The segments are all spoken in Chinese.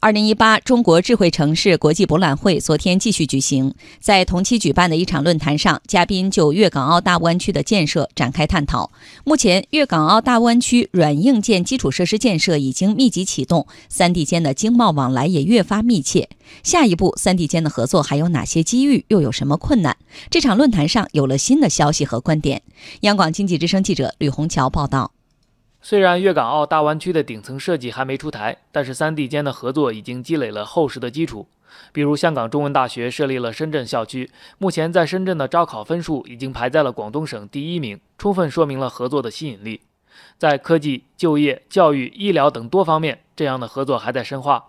二零一八中国智慧城市国际博览会昨天继续举行，在同期举办的一场论坛上，嘉宾就粤港澳大湾区的建设展开探讨。目前，粤港澳大湾区软硬件基础设施建设已经密集启动，三地间的经贸往来也越发密切。下一步，三地间的合作还有哪些机遇，又有什么困难？这场论坛上有了新的消息和观点。央广经济之声记者吕红桥报道。虽然粤港澳大湾区的顶层设计还没出台，但是三地间的合作已经积累了厚实的基础。比如，香港中文大学设立了深圳校区，目前在深圳的招考分数已经排在了广东省第一名，充分说明了合作的吸引力。在科技、就业、教育、医疗等多方面，这样的合作还在深化。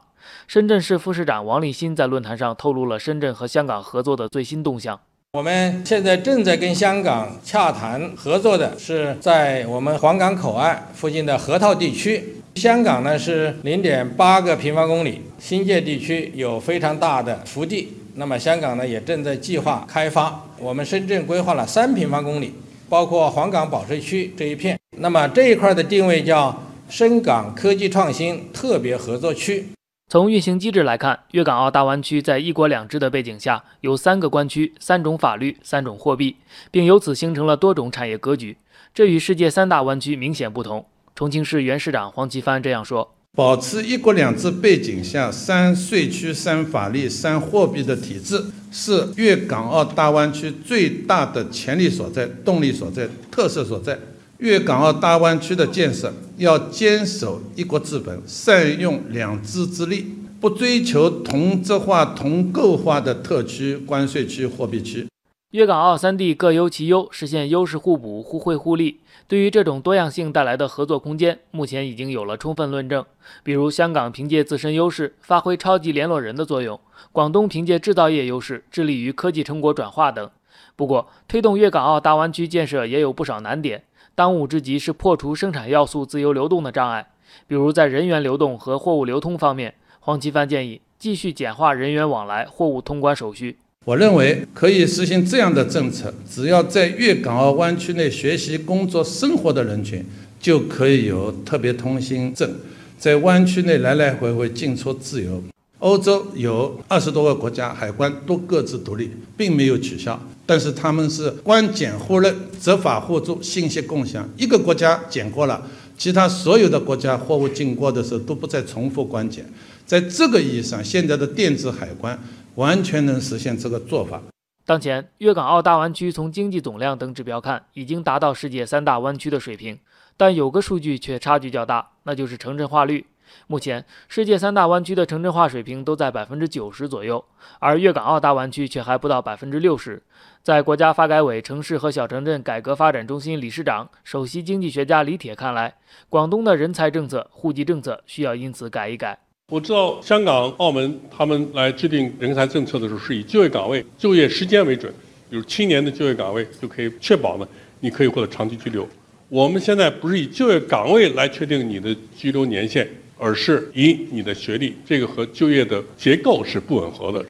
深圳市副市长王立新在论坛上透露了深圳和香港合作的最新动向。我们现在正在跟香港洽谈合作的是在我们皇岗口岸附近的河套地区。香港呢是零点八个平方公里，新界地区有非常大的福地。那么香港呢也正在计划开发。我们深圳规划了三平方公里，包括黄岗保税区这一片。那么这一块的定位叫深港科技创新特别合作区。从运行机制来看，粤港澳大湾区在一国两制的背景下，有三个关区、三种法律、三种货币，并由此形成了多种产业格局。这与世界三大湾区明显不同。重庆市原市长黄奇帆这样说：“保持一国两制背景下三税区、三法律、三货币的体制，是粤港澳大湾区最大的潜力所在、动力所在、特色所在。”粤港澳大湾区的建设要坚守一国之本，善用两制之力，不追求同质化、同构化的特区、关税区、货币区。粤港澳三地各优其优，实现优势互补、互惠互利。对于这种多样性带来的合作空间，目前已经有了充分论证。比如，香港凭借自身优势，发挥超级联络人的作用；广东凭借制造业优势，致力于科技成果转化等。不过，推动粤港澳大湾区建设也有不少难点。当务之急是破除生产要素自由流动的障碍，比如在人员流动和货物流通方面，黄奇帆建议继续简化人员往来、货物通关手续。我认为可以实行这样的政策：只要在粤港澳湾区内学习、工作、生活的人群，就可以有特别通行证，在湾区内来来回回进出自由。欧洲有二十多个国家海关都各自独立，并没有取消。但是他们是关检互认、执法互助、信息共享。一个国家检过了，其他所有的国家货物进过的时候都不再重复关检。在这个意义上，现在的电子海关完全能实现这个做法。当前，粤港澳大湾区从经济总量等指标看，已经达到世界三大湾区的水平，但有个数据却差距较大，那就是城镇化率。目前，世界三大湾区的城镇化水平都在百分之九十左右，而粤港澳大湾区却还不到百分之六十。在国家发改委城市和小城镇改革发展中心理事长、首席经济学家李铁看来，广东的人才政策、户籍政策需要因此改一改。我知道香港、澳门他们来制定人才政策的时候，是以就业岗位、就业时间为准，比如七年的就业岗位就可以确保呢，你可以获得长期居留。我们现在不是以就业岗位来确定你的居留年限。而是以你的学历，这个和就业的结构是不吻合的。